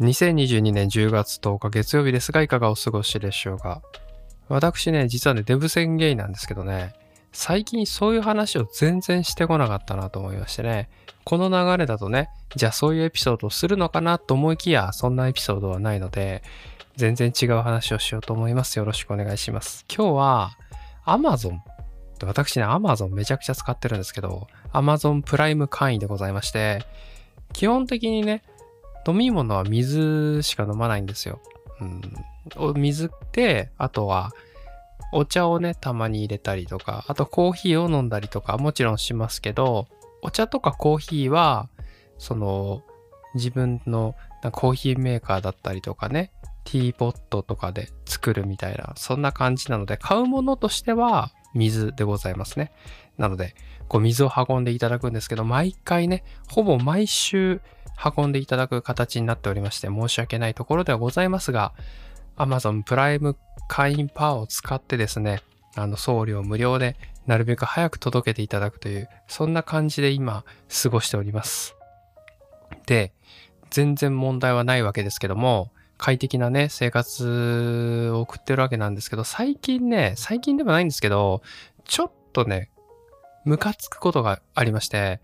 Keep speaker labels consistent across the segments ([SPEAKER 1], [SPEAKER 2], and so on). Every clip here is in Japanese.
[SPEAKER 1] 2022年10月10日月曜日ですが、いかがお過ごしでしょうか？私ね、実はね、デブ宣言なんですけどね、最近そういう話を全然してこなかったなと思いましてね、この流れだとね、じゃあそういうエピソードをするのかなと思いきや、そんなエピソードはないので、全然違う話をしようと思います。よろしくお願いします。今日は Amazon。私ね、Amazon めちゃくちゃ使ってるんですけど、Amazon プライム会員でございまして、基本的にね、飲み物は水しか飲まないんですよ。うん、お水って、あとはお茶をね、たまに入れたりとか、あとコーヒーを飲んだりとかもちろんしますけど、お茶とかコーヒーは、その自分のコーヒーメーカーだったりとかね、ティーポットとかで作るみたいな、そんな感じなので、買うものとしては水でございますね。なので、こう水を運んでいただくんですけど、毎回ね、ほぼ毎週運んでいただく形になっておりまして、申し訳ないところではございますが、Amazon プライム会員パワーを使ってですね、あの送料無料でなるべく早く届けていただくという、そんな感じで今過ごしております。で、全然問題はないわけですけども、快適なね、生活を送ってるわけなんですけど、最近ね、最近でもないんですけど、ちょっとね、ムカつくことがありまして、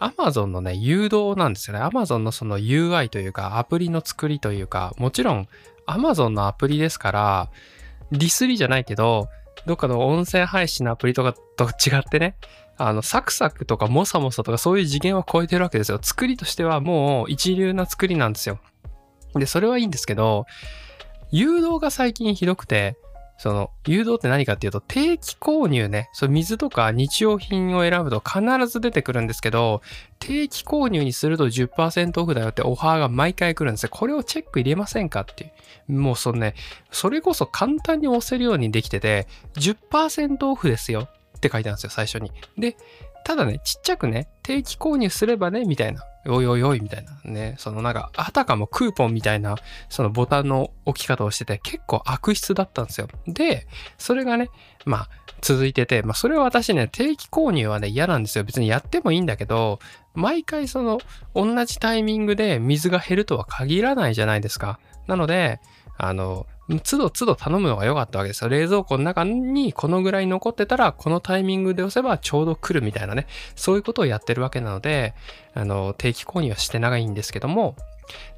[SPEAKER 1] Amazon のね、誘導なんですよね。Amazon のその UI というか、アプリの作りというか、もちろん Amazon のアプリですから、ディスリじゃないけど、どっかの音声配信のアプリとかと違ってね、あの、サクサクとかモサモサとかそういう次元は超えてるわけですよ。作りとしてはもう一流な作りなんですよ。で、それはいいんですけど、誘導が最近ひどくて、その、誘導って何かっていうと、定期購入ね、そ水とか日用品を選ぶと必ず出てくるんですけど、定期購入にすると10%オフだよってオファーが毎回来るんですよ。これをチェック入れませんかっていう。もうそのね、それこそ簡単に押せるようにできてて、10%オフですよって書いてあるんですよ、最初に。で、ただね、ちっちゃくね、定期購入すればね、みたいな。おいおいおい、みたいなね。そのなんか、あたかもクーポンみたいな、そのボタンの置き方をしてて、結構悪質だったんですよ。で、それがね、まあ、続いてて、まあ、それは私ね、定期購入はね、嫌なんですよ。別にやってもいいんだけど、毎回その、同じタイミングで水が減るとは限らないじゃないですか。なので、あの、都度都度頼むのが良かったわけですよ。冷蔵庫の中にこのぐらい残ってたら、このタイミングで押せばちょうど来るみたいなね、そういうことをやってるわけなので、あの、定期購入はして長いんですけども、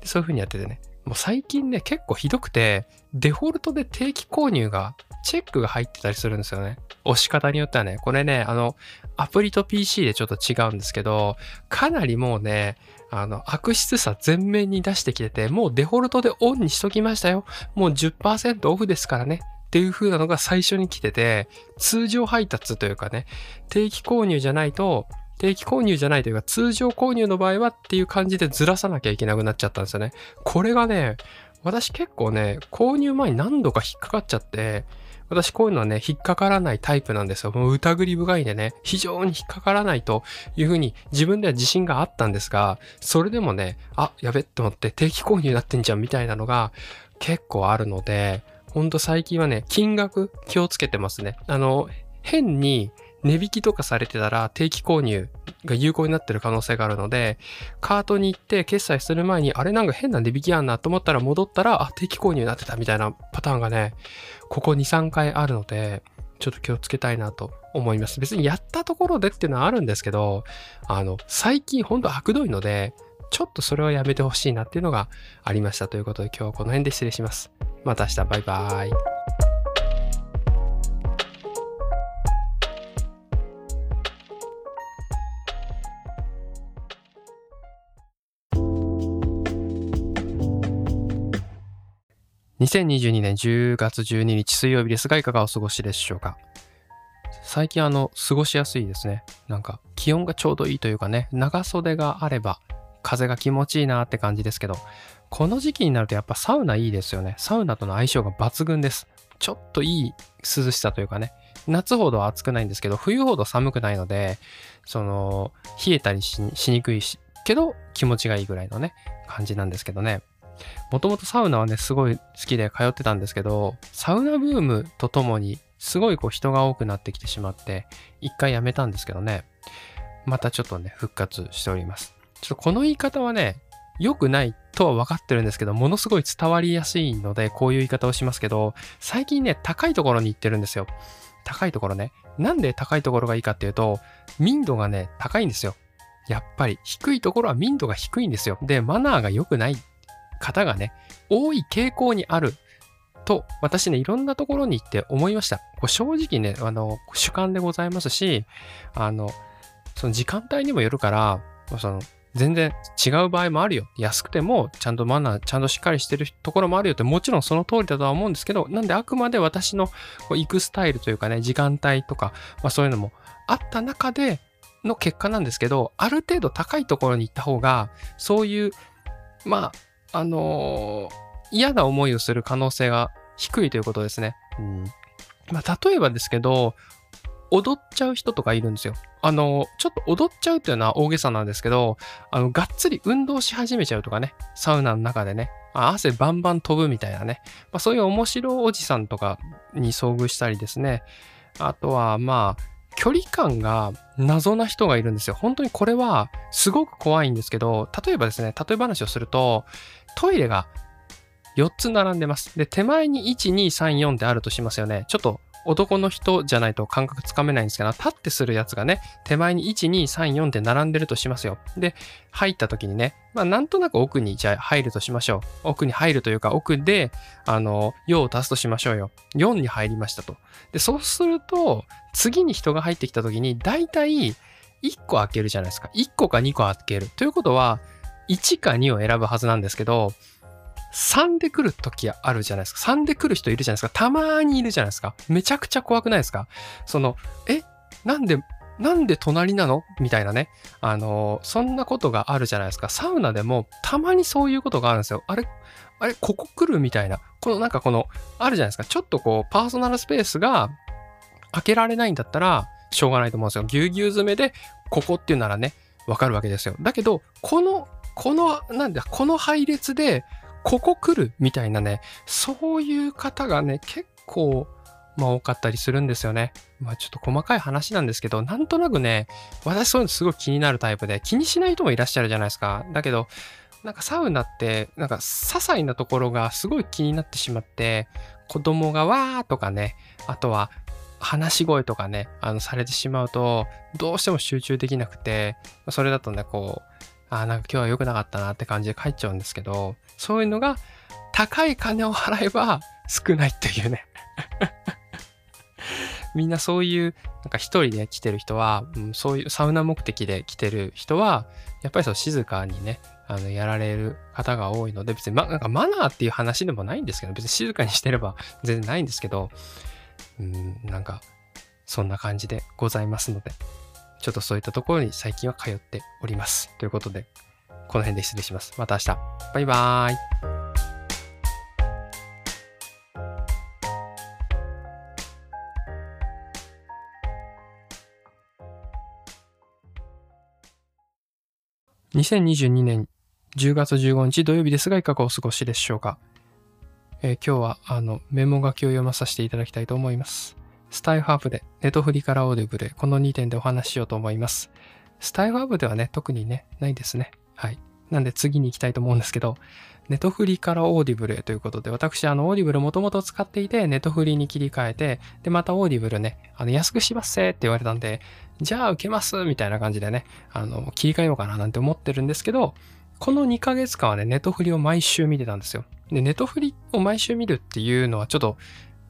[SPEAKER 1] そういう風にやっててね、もう最近ね、結構ひどくて、デフォルトで定期購入が、チェックが入ってたりするんですよね。押し方によってはね、これね、あの、アプリと PC でちょっと違うんですけど、かなりもうね、あの、悪質さ全面に出してきてて、もうデフォルトでオンにしときましたよ。もう10%オフですからね。っていう風なのが最初に来てて、通常配達というかね、定期購入じゃないと、定期購入じゃないというか通常購入の場合はっていう感じでずらさなきゃいけなくなっちゃったんですよね。これがね、私結構ね、購入前に何度か引っかかっちゃって、私こういうのはね、引っかからないタイプなんですよ。もう疑り深いんでね、非常に引っかからないというふうに自分では自信があったんですが、それでもね、あ、やべって思って定期購入になってんじゃんみたいなのが結構あるので、ほんと最近はね、金額気をつけてますね。あの、変に値引きとかされてたら定期購入が有効になってる可能性があるので、カートに行って決済する前に、あれなんか変な値引きやんなと思ったら戻ったら、あ、定期購入になってたみたいなパターンがね、ここ2、3回あるので、ちょっと気をつけたいなと思います。別にやったところでっていうのはあるんですけど、あの、最近ほんと悪どいので、ちょっとそれはやめてほしいなっていうのがありましたということで今日はこの辺で失礼します。また明日バイバーイ。2022年10月12日水曜日ですが、いかがお過ごしでしょうか？最近あの、過ごしやすいですね。なんか、気温がちょうどいいというかね、長袖があれば、風が気持ちいいなって感じですけど、この時期になるとやっぱサウナいいですよね。サウナとの相性が抜群です。ちょっといい涼しさというかね、夏ほど暑くないんですけど、冬ほど寒くないので、その、冷えたりしにくいし、けど気持ちがいいぐらいのね、感じなんですけどね。もともとサウナはね、すごい好きで通ってたんですけど、サウナブームとともに、すごいこう人が多くなってきてしまって、一回やめたんですけどね、またちょっとね、復活しております。ちょっとこの言い方はね、良くないとは分かってるんですけど、ものすごい伝わりやすいので、こういう言い方をしますけど、最近ね、高いところに行ってるんですよ。高いところね。なんで高いところがいいかっていうと、民度がね、高いんですよ。やっぱり、低いところは民度が低いんですよ。で、マナーが良くない方がね、多い傾向にあると、私ね、いろんなところに行って思いました。こ正直ね、あの、主観でございますし、あの、その時間帯にもよるから、その、全然違う場合もあるよ。安くても、ちゃんとマナー、ちゃんとしっかりしてるところもあるよって、もちろんその通りだとは思うんですけど、なんであくまで私の行くスタイルというかね、時間帯とか、まあそういうのもあった中での結果なんですけど、ある程度高いところに行った方が、そういう、まあ、あのー、嫌な思いをする可能性が低いということですね。うん。まあ、例えばですけど、踊っちゃう人とかいるんですよ。あの、ちょっと踊っちゃうっていうのは大げさなんですけど、あの、がっつり運動し始めちゃうとかね、サウナの中でね、汗バンバン飛ぶみたいなね、まあ、そういう面白おじさんとかに遭遇したりですね、あとは、まあ、距離感が謎な人がいるんですよ。本当にこれはすごく怖いんですけど、例えばですね、例え話をすると、トイレが4つ並んでます。で、手前に1、2、3、4ってあるとしますよね。ちょっと男の人じゃないと感覚つかめないんですけど、立ってするやつがね、手前に1、2、3、4って並んでるとしますよ。で、入った時にね、まあなんとなく奥にじゃあ入るとしましょう。奥に入るというか、奥で、あの、用を足すとしましょうよ。4に入りましたと。で、そうすると、次に人が入ってきた時に、だいたい1個開けるじゃないですか。1個か2個開ける。ということは、1か2を選ぶはずなんですけど、3で来る時あるじゃないですか。3で来る人いるじゃないですか。たまーにいるじゃないですか。めちゃくちゃ怖くないですかその、えなんで、なんで隣なの？みたいなね。あのそんなことがあるじゃないですか。サウナでもたまにそういうことがあるんですよ。あれあれここ来るみたいな。このなんかこの、あるじゃないですか。ちょっとこう、パーソナルスペースが開けられないんだったら、しょうがないと思うんですよ。ぎゅうぎゅう詰めで、ここっていうならね、わかるわけですよ。だけど、この、この、なんだ、この配列で、ここ来るみたいなね、そういう方がね、結構、まあ多かったりするんですよね。まあちょっと細かい話なんですけど、なんとなくね、私そういうのすごい気になるタイプで、気にしない人もいらっしゃるじゃないですか。だけど、なんかサウナって、なんか些細なところがすごい気になってしまって、子供がわーとかね、あとは話し声とかね、あの、されてしまうと、どうしても集中できなくて、それだとね、こう、あなんか今日は良くなかったなって感じで帰っちゃうんですけど、そういうのが高い金を払えば少ないっていうね。みんなそういう、なんか一人で来てる人は、うん、そういうサウナ目的で来てる人は、やっぱりそう静かにね、あの、やられる方が多いので、別に、ま、なんかマナーっていう話でもないんですけど、別に静かにしてれば 全然ないんですけど、うん、なんか、そんな感じでございますので、ちょっとそういったところに最近は通っております。ということで、この辺で失礼します。また明日。バイバーイ。2022年10月15日土曜日ですが、いかがお過ごしでしょうか。えー、今日はあのメモ書きを読まさせていただきたいと思います。スタイフハーブで、ネトフリからオーディブルこの2点でお話ししようと思います。スタイフハーブではね、特にね、ないですね。はい。なんで次に行きたいと思うんですけど、ネトフリからオーディブルへということで、私、あの、オーディブルもともと使っていて、ネトフリに切り替えて、で、またオーディブルね、あの、安くしますぜって言われたんで、じゃあ受けますみたいな感じでね、あの、切り替えようかななんて思ってるんですけど、この2ヶ月間はね、ネトフリを毎週見てたんですよ。で、ネトフリを毎週見るっていうのはちょっと、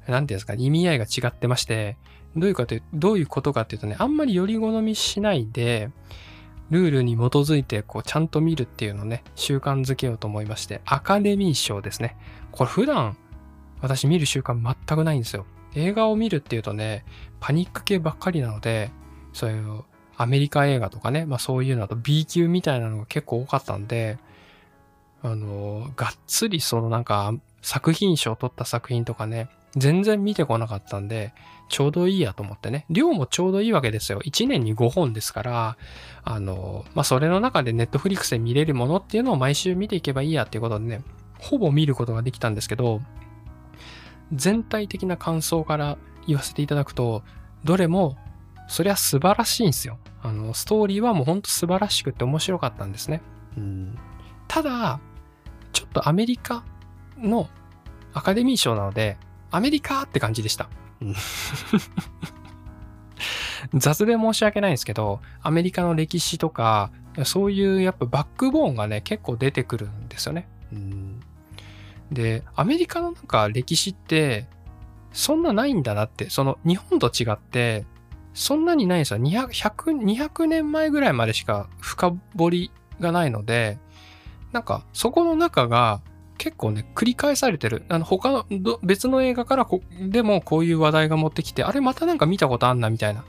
[SPEAKER 1] なんていうんですか、意味合いが違ってまして、どういうかという、どういうことかっていうとね、あんまりより好みしないで、ルールに基づいて、こう、ちゃんと見るっていうのをね、習慣づけようと思いまして、アカデミー賞ですね。これ普段、私見る習慣全くないんですよ。映画を見るっていうとね、パニック系ばっかりなので、そういうアメリカ映画とかね、まあそういうのと B 級みたいなのが結構多かったんで、あの、がっつりそのなんか作品賞を取った作品とかね、全然見てこなかったんで、ちょうどいいやと思ってね。量もちょうどいいわけですよ。1年に5本ですから、あの、まあ、それの中でネットフリックスで見れるものっていうのを毎週見ていけばいいやっていうことでね、ほぼ見ることができたんですけど、全体的な感想から言わせていただくと、どれも、そりゃ素晴らしいんですよ。あの、ストーリーはもうほんと素晴らしくて面白かったんですね。うん、ただ、とアメリカのアカデミー賞なので、アメリカって感じでした。雑で申し訳ないんですけど、アメリカの歴史とか、そういうやっぱバックボーンがね、結構出てくるんですよね。うんで、アメリカのなんか歴史って、そんなないんだなって、その日本と違って、そんなにないんですよ。200, 200年前ぐらいまでしか深掘りがないので、なんかそこの中が結構ね、繰り返されてる。あの、他の、別の映画からこでもこういう話題が持ってきて、あれまたなんか見たことあんなみたいな。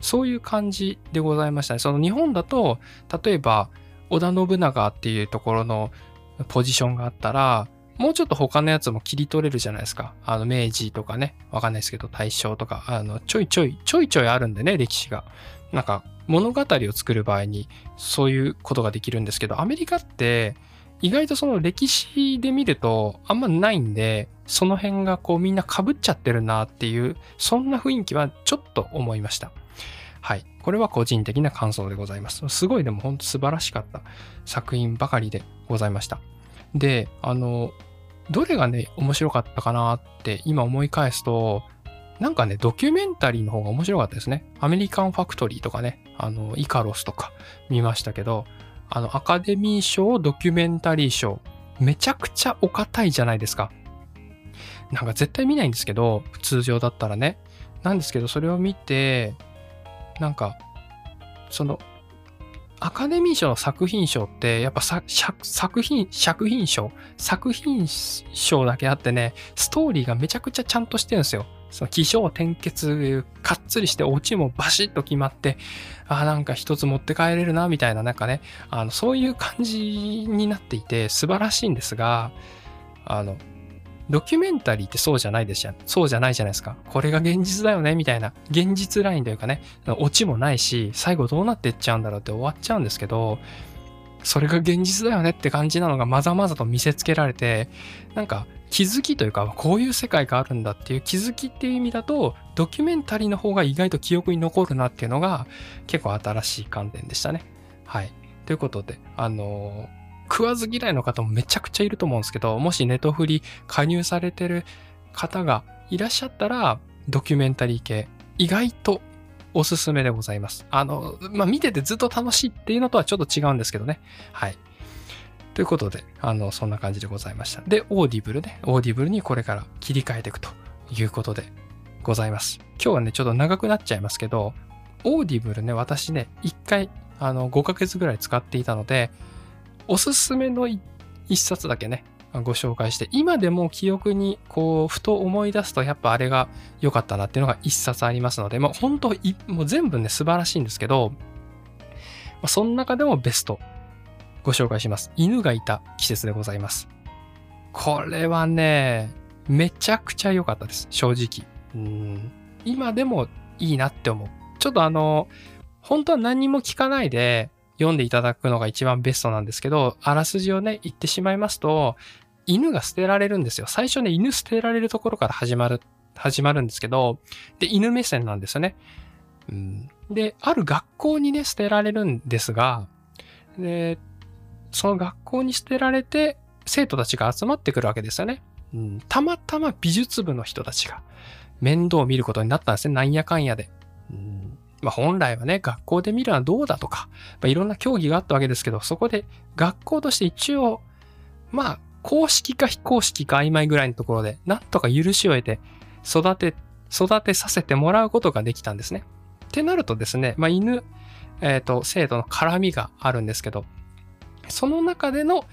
[SPEAKER 1] そういう感じでございましたね。その日本だと、例えば、織田信長っていうところのポジションがあったら、もうちょっと他のやつも切り取れるじゃないですか。あの、明治とかね、わかんないですけど、大正とか、あの、ちょいちょい、ちょいちょいあるんでね、歴史が。なんか、物語を作る場合に、そういうことができるんですけど、アメリカって、意外とその歴史で見るとあんまないんで、その辺がこうみんな被っちゃってるなっていう、そんな雰囲気はちょっと思いました。はい。これは個人的な感想でございます。すごいでも本当素晴らしかった作品ばかりでございました。で、あの、どれがね、面白かったかなって今思い返すと、なんかね、ドキュメンタリーの方が面白かったですね。アメリカンファクトリーとかね、あの、イカロスとか見ましたけど、あの、アカデミー賞ドキュメンタリー賞、めちゃくちゃお堅いじゃないですか。なんか絶対見ないんですけど、通常だったらね。なんですけど、それを見て、なんか、その、アカデミー賞の作品賞って、やっぱ作品、作品賞作品賞だけあってね、ストーリーがめちゃくちゃちゃんとしてるんですよ。その起承転結、かっつりしてオチもバシッと決まって、あなんか一つ持って帰れるな、みたいな、なんかね、あの、そういう感じになっていて素晴らしいんですが、あの、ドキュメンタリーってそうじゃないですじゃん。そうじゃないじゃないですか。これが現実だよね、みたいな。現実ラインというかね、オチもないし、最後どうなっていっちゃうんだろうって終わっちゃうんですけど、それが現実だよねって感じなのがまざまざと見せつけられて、なんか気づきというか、こういう世界があるんだっていう気づきっていう意味だと、ドキュメンタリーの方が意外と記憶に残るなっていうのが結構新しい観点でしたね。はい。ということで、あの食わず嫌いの方もめちゃくちゃいると思うんですけど、もしネトフリ加入されてる方がいらっしゃったら、ドキュメンタリー系、意外とおすすめでございます。あの、まあ、見ててずっと楽しいっていうのとはちょっと違うんですけどね。はい。ということで、あの、そんな感じでございました。で、オーディブルね、オーディブルにこれから切り替えていくということでございます。今日はね、ちょっと長くなっちゃいますけど、オーディブルね、私ね、一回、あの、5ヶ月ぐらい使っていたので、おすすめの一冊だけね、ご紹介して、今でも記憶にこう、ふと思い出すと、やっぱあれが良かったなっていうのが一冊ありますので、まあ本当、もう全部ね、素晴らしいんですけど、その中でもベストご紹介します。犬がいた季節でございます。これはね、めちゃくちゃ良かったです。正直。うん今でもいいなって思う。ちょっとあの、本当は何にも聞かないで読んでいただくのが一番ベストなんですけど、あらすじをね、言ってしまいますと、犬が捨てられるんですよ。最初ね、犬捨てられるところから始まる、始まるんですけど、で、犬目線なんですよね。うん、で、ある学校にね、捨てられるんですが、で、その学校に捨てられて、生徒たちが集まってくるわけですよね。うん、たまたま美術部の人たちが面倒を見ることになったんですね。なんやかんやで。うんまあ、本来はね、学校で見るのはどうだとか、まあ、いろんな競技があったわけですけど、そこで学校として一応、まあ、公式か非公式か曖昧ぐらいのところで、なんとか許しを得て、育て、育てさせてもらうことができたんですね。ってなるとですね、まあ、犬、えっ、ー、と、生徒の絡みがあるんですけど、その中での、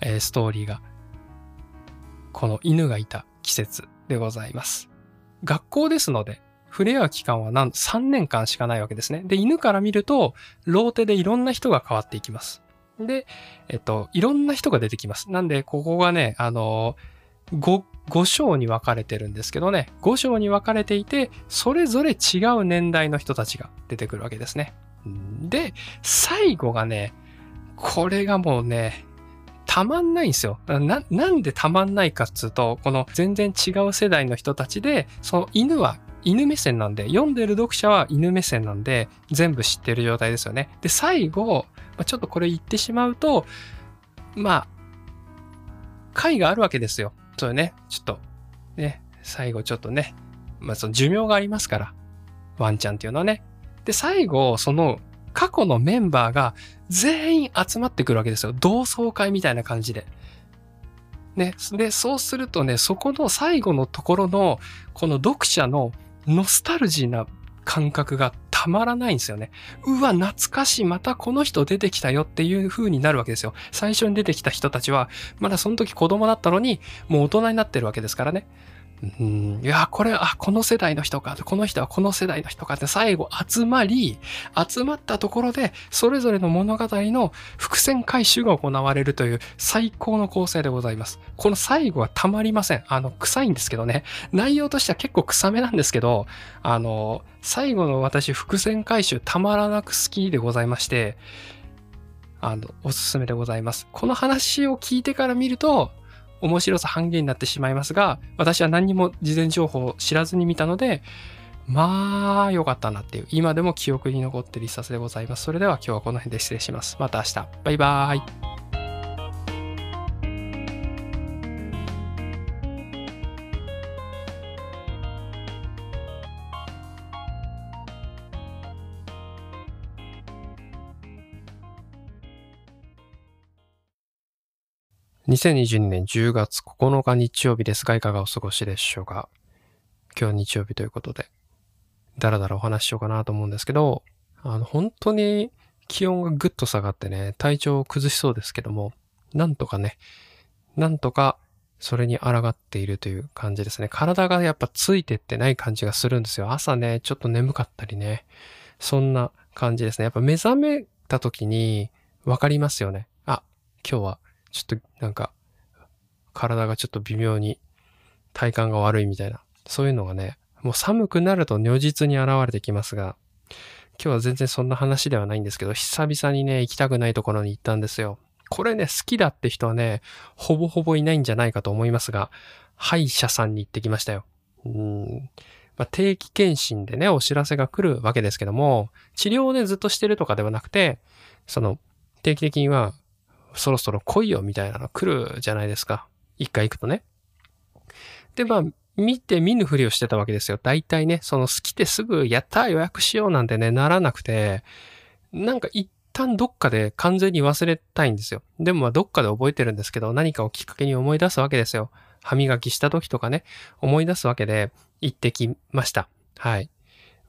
[SPEAKER 1] えー、ストーリーが、この犬がいた季節でございます。学校ですので、触れ合う期間はなん3年間しかないわけですね。で、犬から見ると、ローテでいろんな人が変わっていきます。で、えっと、いろんな人が出てきます。なんで、ここがね、あの、5、5章に分かれてるんですけどね、5章に分かれていて、それぞれ違う年代の人たちが出てくるわけですね。で、最後がね、これがもうね、たまんないんですよ。な、なんでたまんないかっつうと、この全然違う世代の人たちで、その犬は犬目線なんで、読んでる読者は犬目線なんで、全部知ってる状態ですよね。で、最後、ちょっとこれ言ってしまうと、まあ、回があるわけですよ。そうね、ちょっと、ね、最後ちょっとね、まあその寿命がありますから、ワンちゃんっていうのはね。で、最後、その過去のメンバーが全員集まってくるわけですよ。同窓会みたいな感じで。ね。で、そうするとね、そこの最後のところの、この読者のノスタルジーな感覚がたまらないんですよね。うわ、懐かしい、またこの人出てきたよっていう風になるわけですよ。最初に出てきた人たちは、まだその時子供だったのに、もう大人になってるわけですからね。うん、いや、これ、あ、この世代の人か、この人はこの世代の人かって最後集まり、集まったところで、それぞれの物語の伏線回収が行われるという最高の構成でございます。この最後はたまりません。あの、臭いんですけどね。内容としては結構臭めなんですけど、あの、最後の私、伏線回収たまらなく好きでございまして、あの、おすすめでございます。この話を聞いてから見ると、面白さ半減になってしまいますが、私は何にも事前情報を知らずに見たので、まあ、良かったなっていう、今でも記憶に残ってる一冊でございます。それでは今日はこの辺で失礼します。また明日。バイバーイ。2022年10月9日日曜日ですが、いかがお過ごしでしょうか？今日日曜日ということで、だらだらお話ししようかなと思うんですけど、あの、本当に気温がぐっと下がってね、体調を崩しそうですけども、なんとかね、なんとかそれに抗っているという感じですね。体がやっぱついてってない感じがするんですよ。朝ね、ちょっと眠かったりね。そんな感じですね。やっぱ目覚めた時にわかりますよね。あ、今日はちょっとなんか、体がちょっと微妙に体感が悪いみたいな、そういうのがね、もう寒くなると如実に現れてきますが、今日は全然そんな話ではないんですけど、久々にね、行きたくないところに行ったんですよ。これね、好きだって人はね、ほぼほぼいないんじゃないかと思いますが、歯医者さんに行ってきましたよ。うん、定期検診でね、お知らせが来るわけですけども、治療をね、ずっとしてるとかではなくて、その、定期的にはそろそろ来いよみたいなの来るじゃないですか。一回行くとね。で、まあ、見て見ぬふりをしてたわけですよ。大体ね、その好きですぐやった予約しようなんてね、ならなくて、なんか一旦どっかで完全に忘れたいんですよ。でもまあどっかで覚えてるんですけど、何かをきっかけに思い出すわけですよ。歯磨きした時とかね、思い出すわけで行ってきました。はい。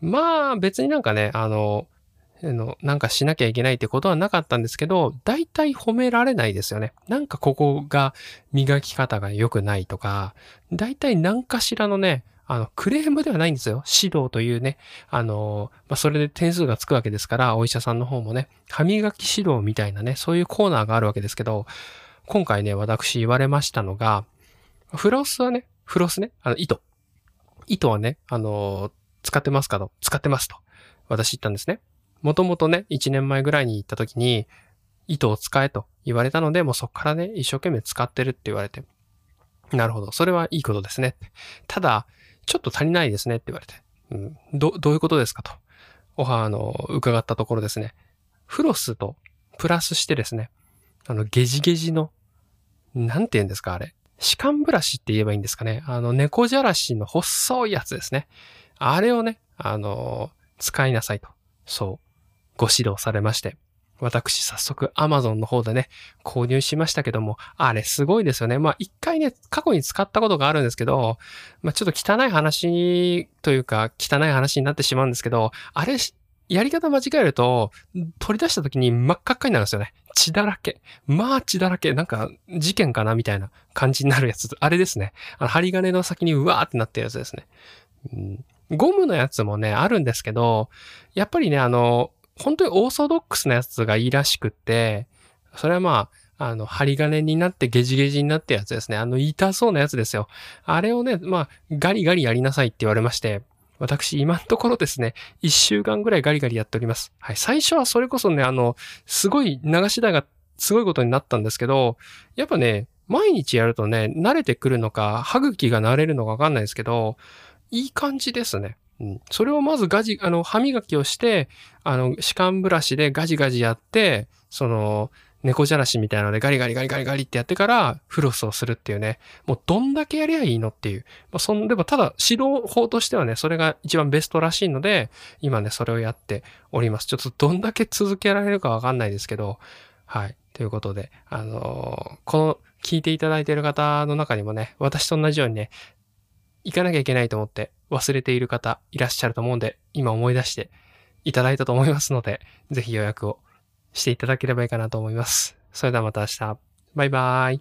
[SPEAKER 1] まあ別になんかね、あの、の、なんかしなきゃいけないってことはなかったんですけど、大体褒められないですよね。なんかここが磨き方が良くないとか、大体何かしらのね、あの、クレームではないんですよ。指導というね、あの、まあ、それで点数がつくわけですから、お医者さんの方もね、歯磨き指導みたいなね、そういうコーナーがあるわけですけど、今回ね、私言われましたのが、フロスはね、フロスね、あの、糸。糸はね、あの、使ってますかと、使ってますと。私言ったんですね。もともとね、1年前ぐらいに行った時に、糸を使えと言われたので、もうそっからね、一生懸命使ってるって言われて。なるほど。それはいいことですね。ただ、ちょっと足りないですねって言われて。うん、ど、どういうことですかと。おは、あの、伺ったところですね。フロスとプラスしてですね、あの、ゲジゲジの、なんて言うんですか、あれ。歯間ブラシって言えばいいんですかね。あの、猫じゃらしの細いやつですね。あれをね、あの、使いなさいと。そう。ご指導されまして、私早速 Amazon の方でね、購入しましたけども、あれすごいですよね。まあ一回ね、過去に使ったことがあるんですけど、まあちょっと汚い話というか、汚い話になってしまうんですけど、あれ、やり方間違えると、取り出した時に真っ赤っかになるんですよね。血だらけ。まあ血だらけ。なんか事件かなみたいな感じになるやつ。あれですね。あの針金の先にうわーってなってるやつですね。うん、ゴムのやつもね、あるんですけど、やっぱりね、あの、本当にオーソドックスなやつがいいらしくって、それはまあ、あの、針金になってゲジゲジになってやつですね。あの、痛そうなやつですよ。あれをね、まあ、ガリガリやりなさいって言われまして、私、今のところですね、一週間ぐらいガリガリやっております。はい。最初はそれこそね、あの、すごい流し台がすごいことになったんですけど、やっぱね、毎日やるとね、慣れてくるのか、歯茎が慣れるのかわかんないですけど、いい感じですね。それをまずガジ、あの、歯磨きをして、あの、歯間ブラシでガジガジやって、その、猫じゃらしみたいなのでガリガリガリガリガリってやってからフロスをするっていうね、もうどんだけやりゃいいのっていう。まあ、そんでもただ指導法としてはね、それが一番ベストらしいので、今ね、それをやっております。ちょっとどんだけ続けられるかわかんないですけど、はい。ということで、あのー、この聞いていただいている方の中にもね、私と同じようにね、行かなきゃいけないと思って忘れている方いらっしゃると思うんで、今思い出していただいたと思いますので、ぜひ予約をしていただければいいかなと思います。それではまた明日。バイバーイ。